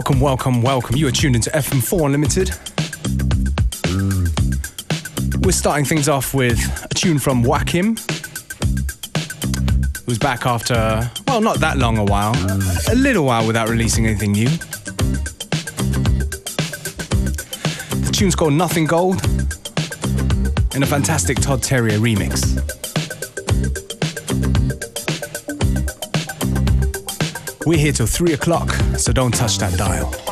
Welcome, welcome, welcome. You are tuned into FM4 Unlimited. We're starting things off with a tune from Joakim, who's back after, well, not that long a while, a little while without releasing anything new. The tune's called Nothing Gold in a fantastic Todd Terje remix. We're here till 3 o'clock, so don't touch that dial.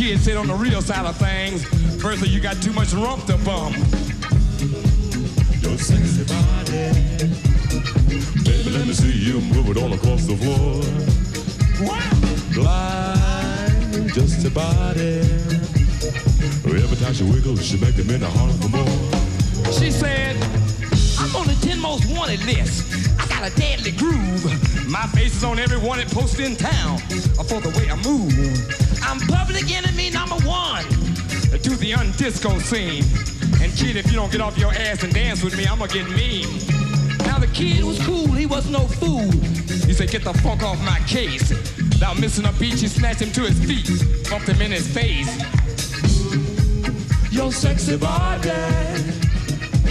The kid said on the real side of things, Bertha, you got too much rump to bump. Your sexy body. Baby, let me see you move it all across the floor. Wow. Glide just a body. Every time she wiggles, she make the men holler for more. She said, I'm on the 10 most wanted list. I got a deadly groove. My face is on every wanted poster in town uh, for the way I move. Public enemy number one to the undisco scene. And kid, if you don't get off your ass and dance with me, I'm gonna get mean. Now the kid was cool, he was no fool. He said, get the funk off my case. Now missing a beat, she snatched him to his feet, bumped him in his face. Your sexy body.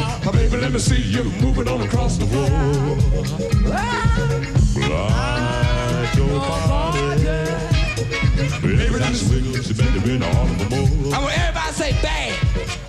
Oh, baby, let me see you moving on across the floor. Ah. Glide your body. Every time she wiggles, she make the men holler for more. I want everybody to say bad.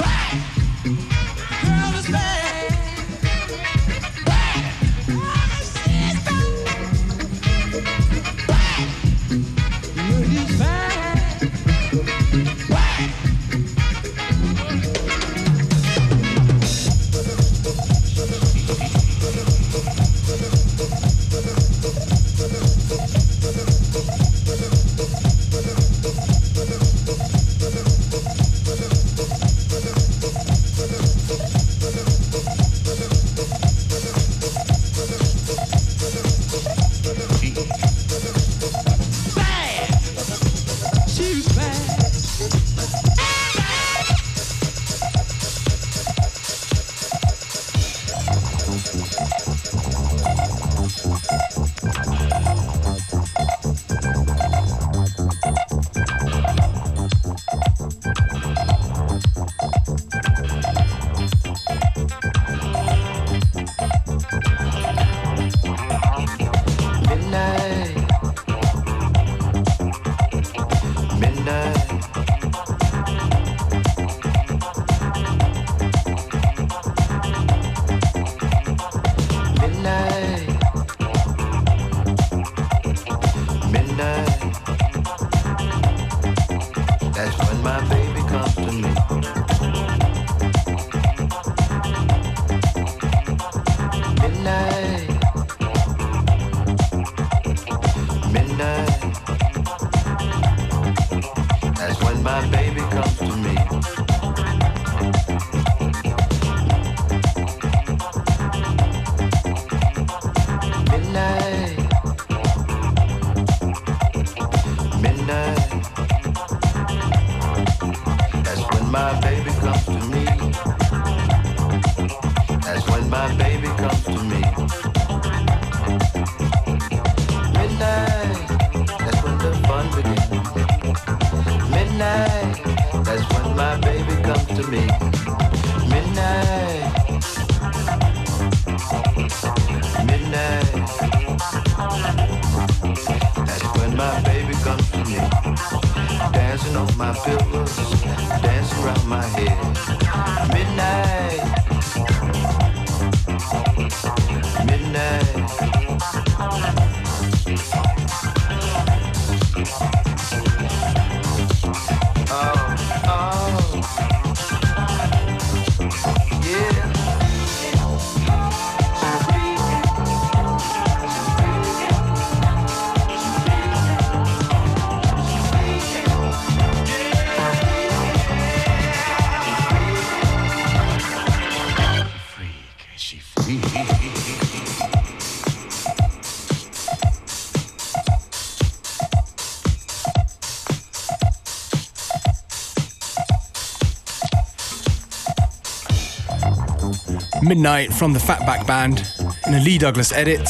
Midnight from the Fatback Band in a Lee Douglas edit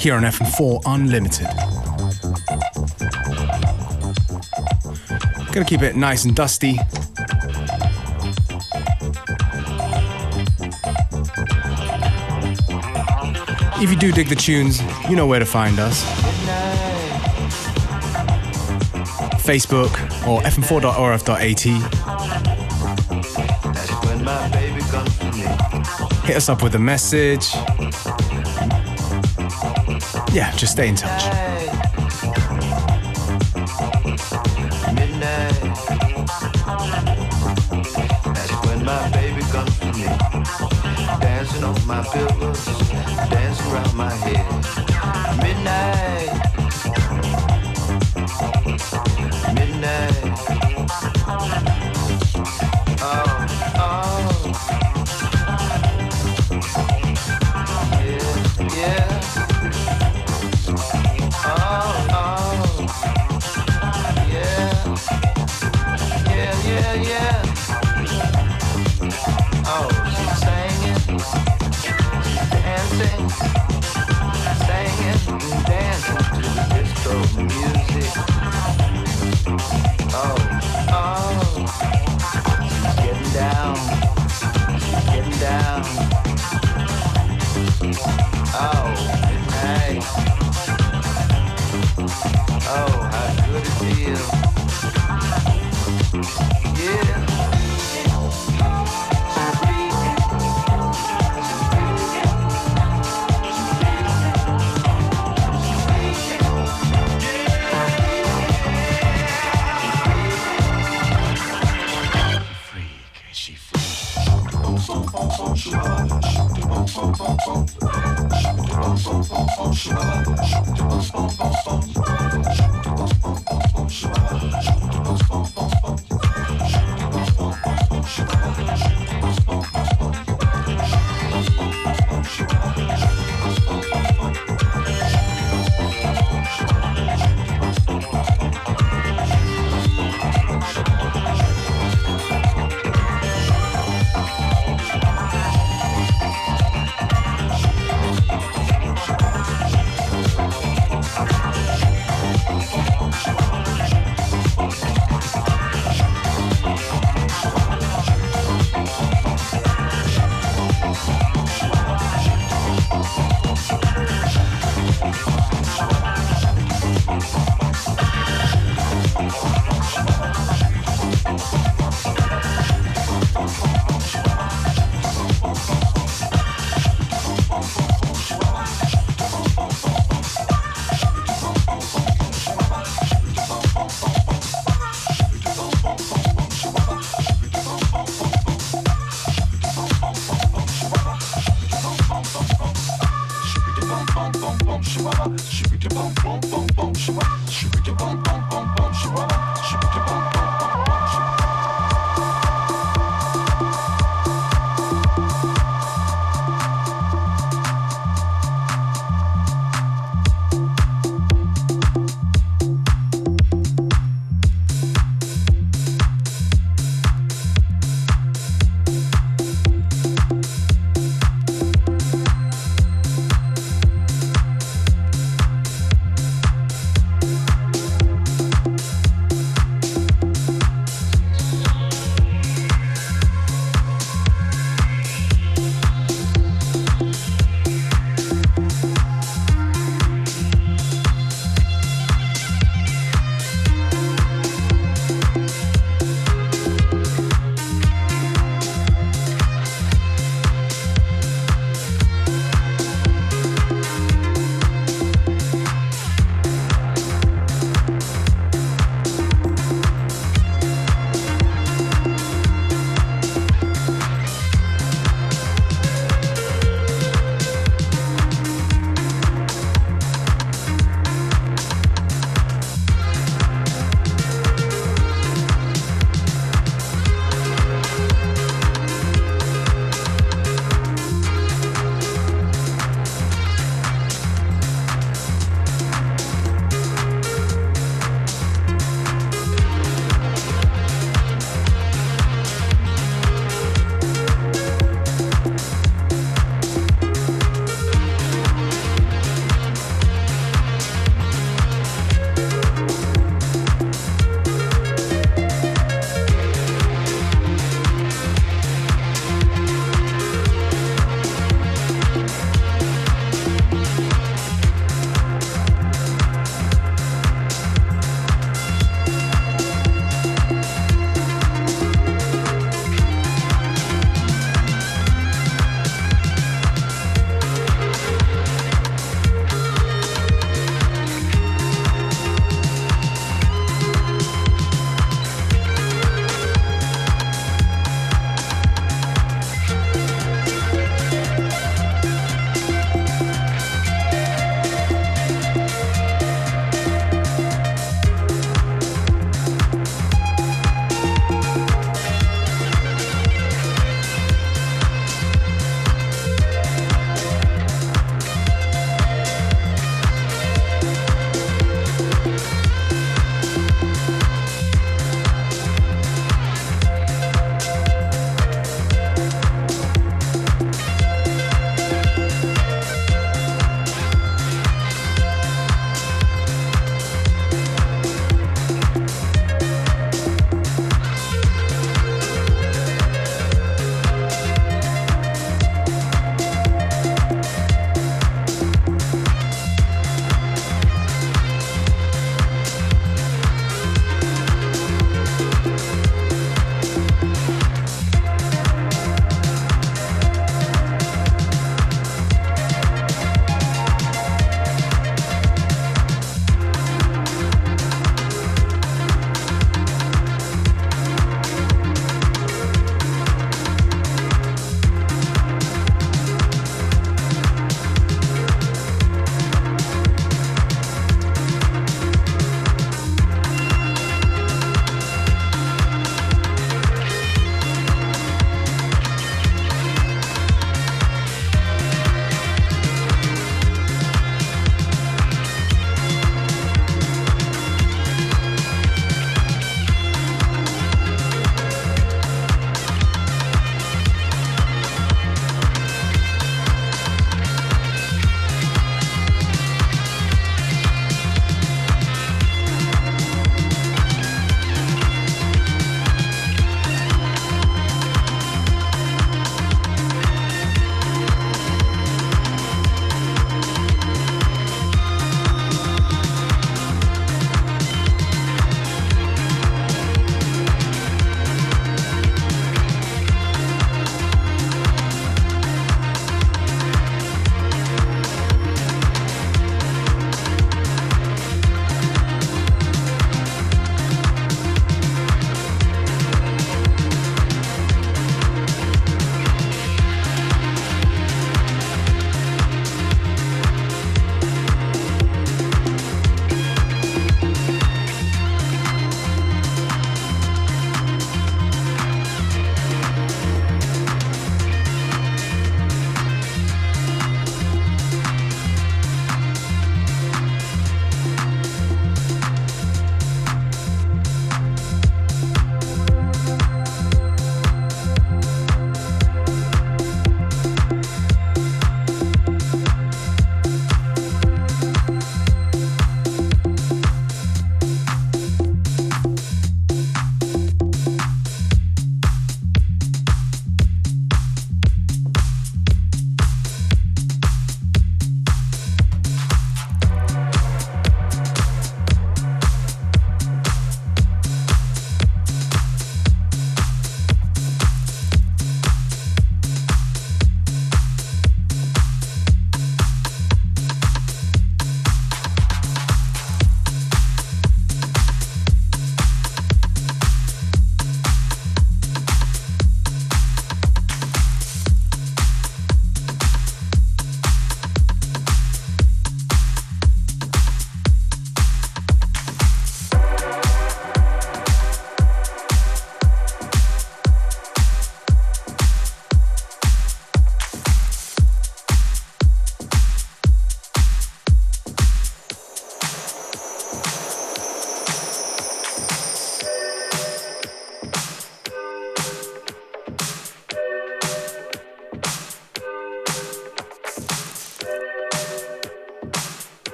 here on FM4 Unlimited. Gonna keep it nice and dusty. If you do dig the tunes, you know where to find us. Facebook or fm4.orf.at. Hit us up with a message. Yeah, just stay in touch. Midnight. My pillows, around my head. Midnight. Down, getting down. Shibidi bum bum bum bum shwa Shibidi bum bum bum bum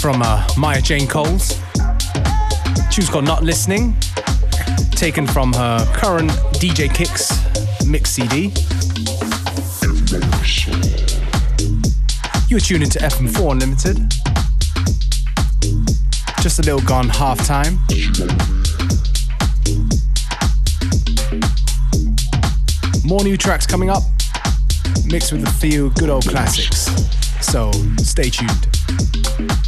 From uh, Maya Jane Coles. Tune's called Not Listening, taken from her current DJ Kicks mix CD. You're tuned into FM4 Unlimited. Just a little gone half time. More new tracks coming up, mixed with a few good old classics. So stay tuned.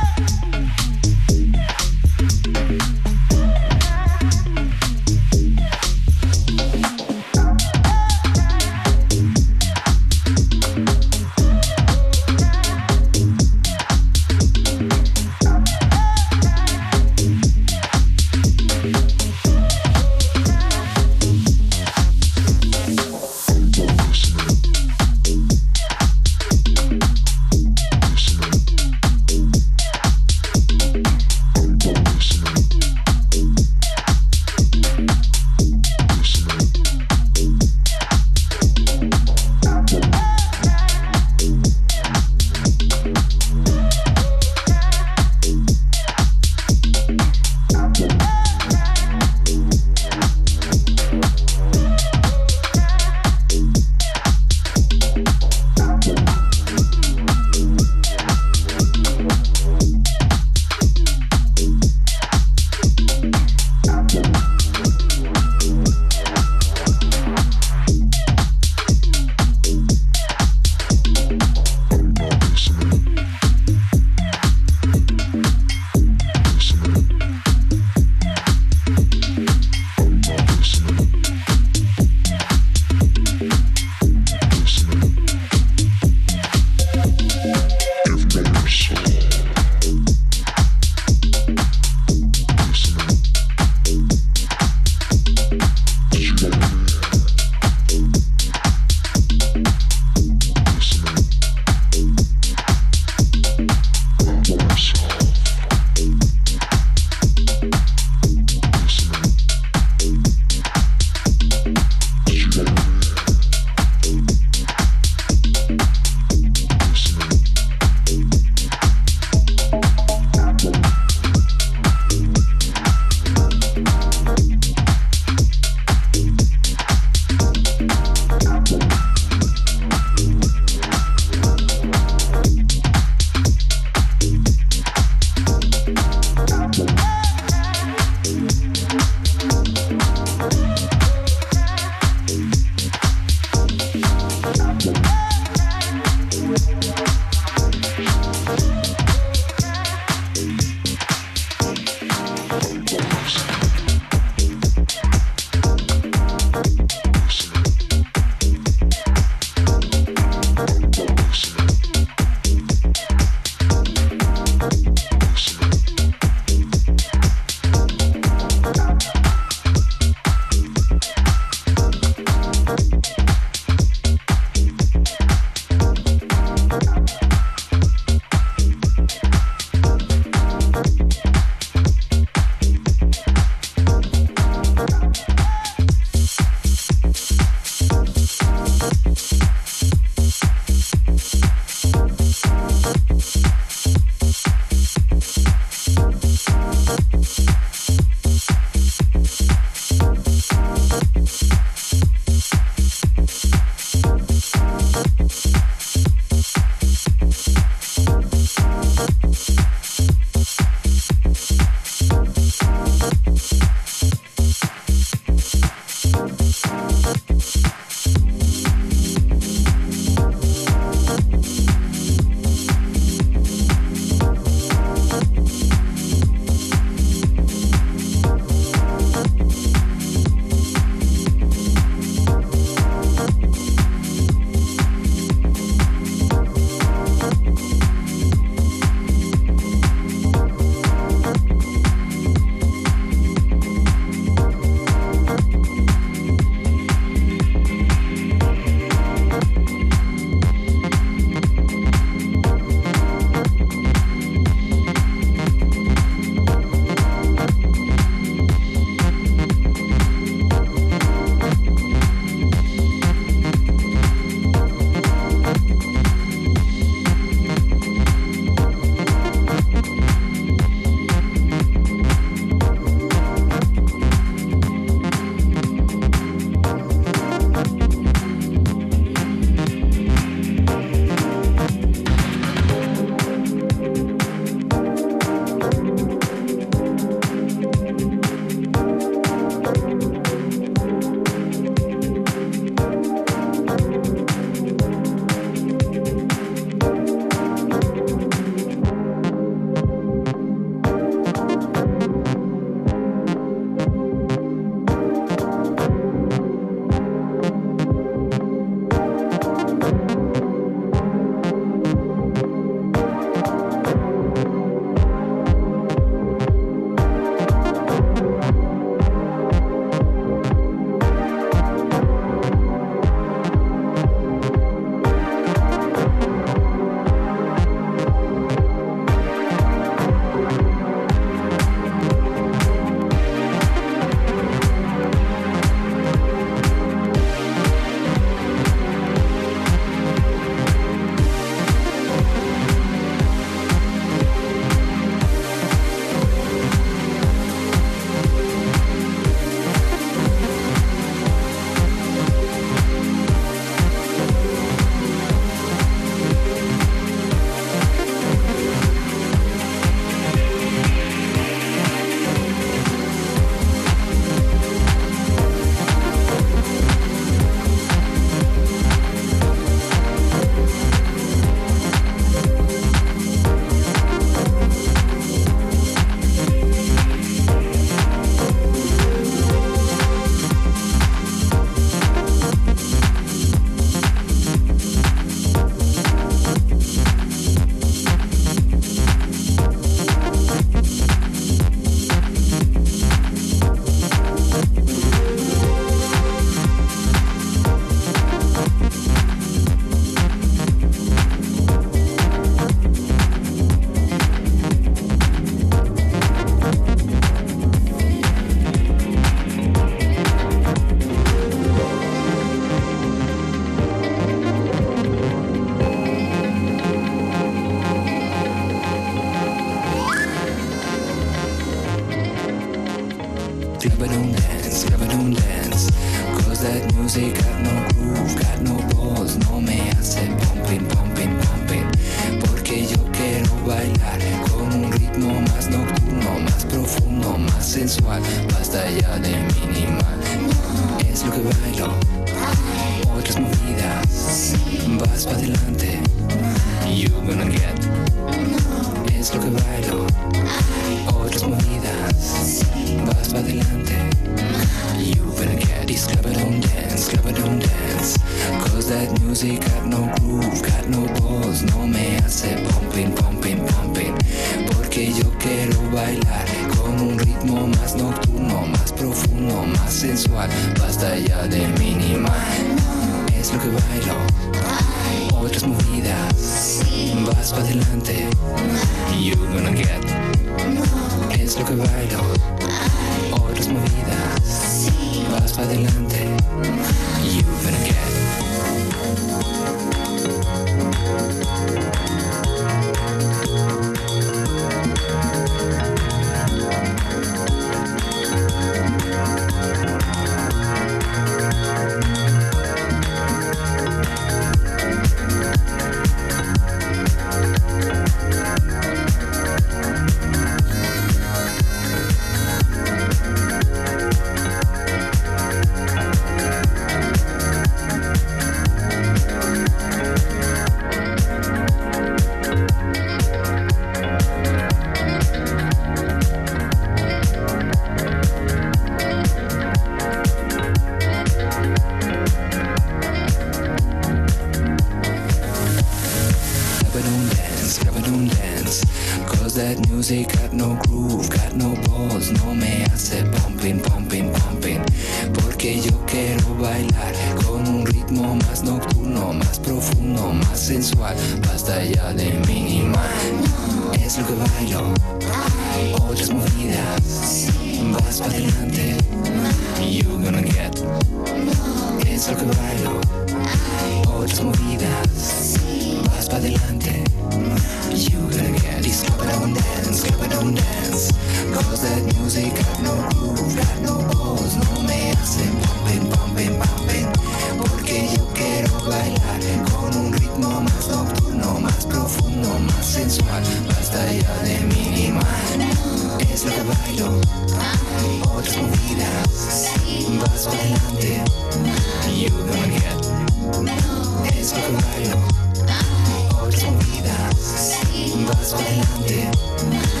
Vas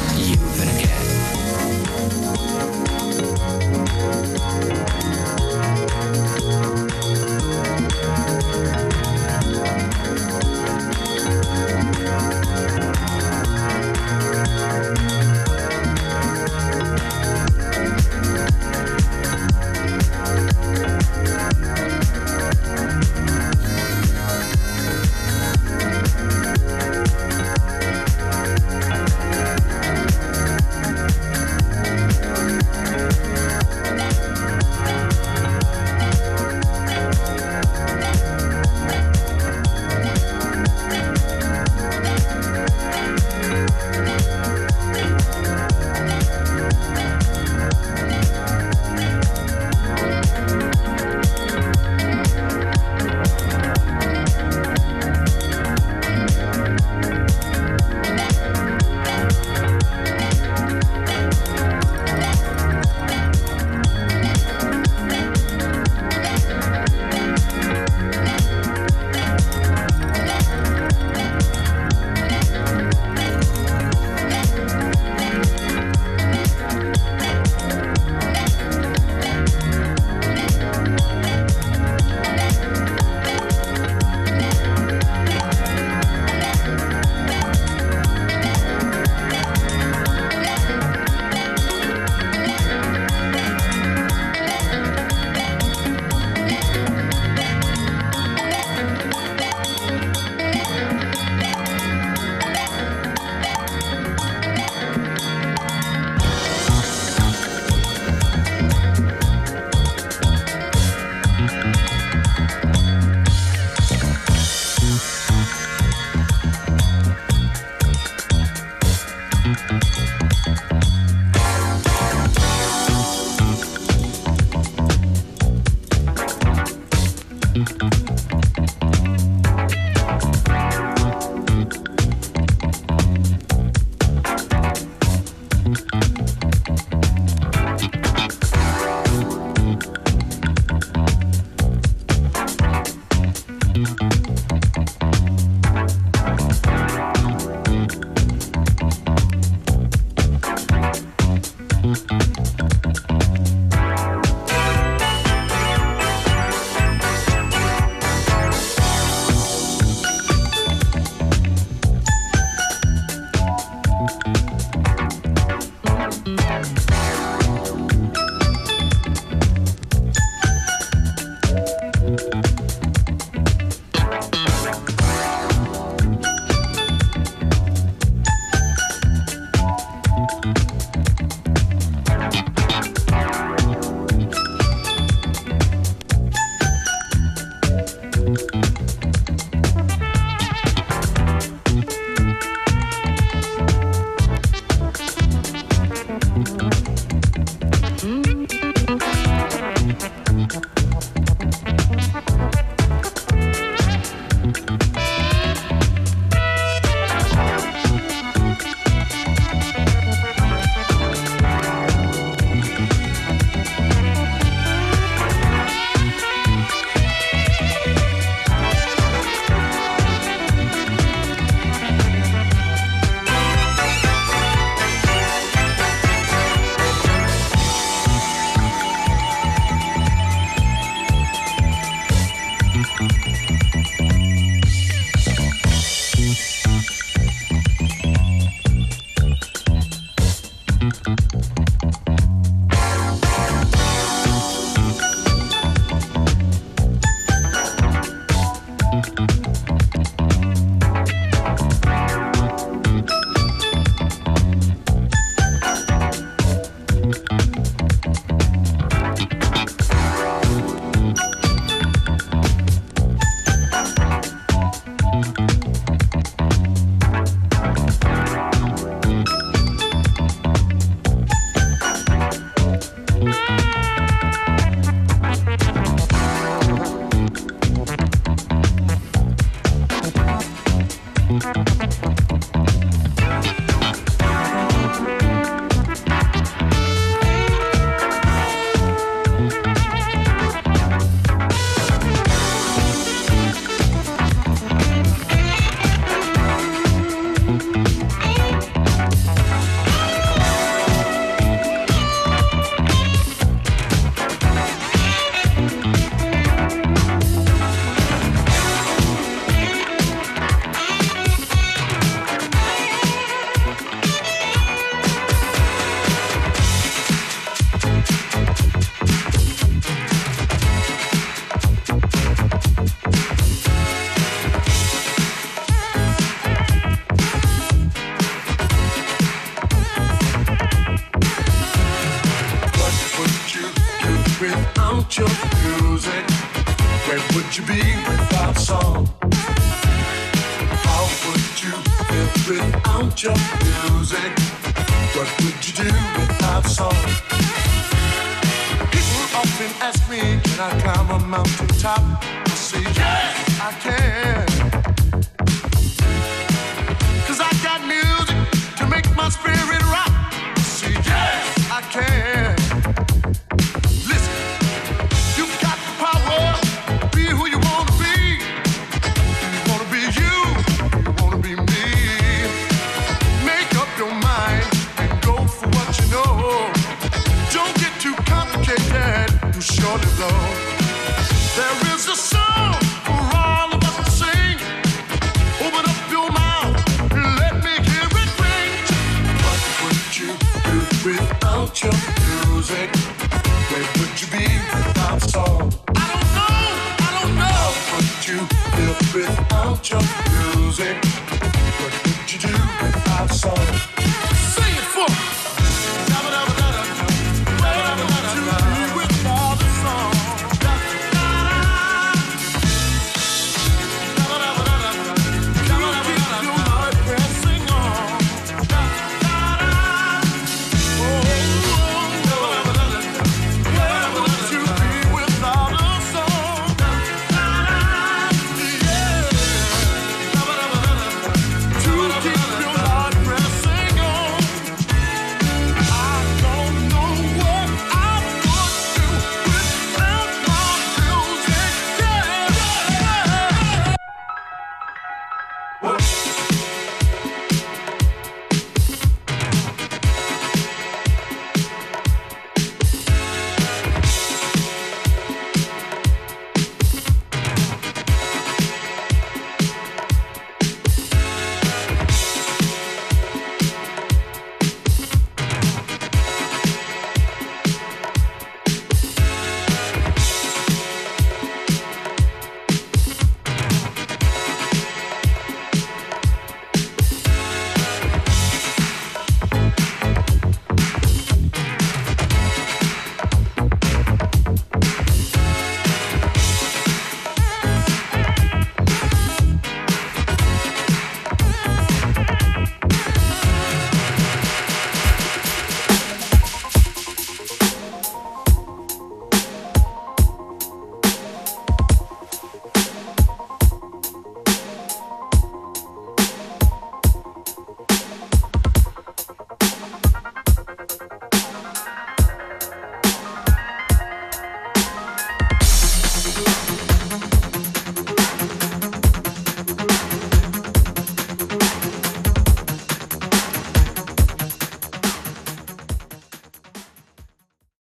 mountain top?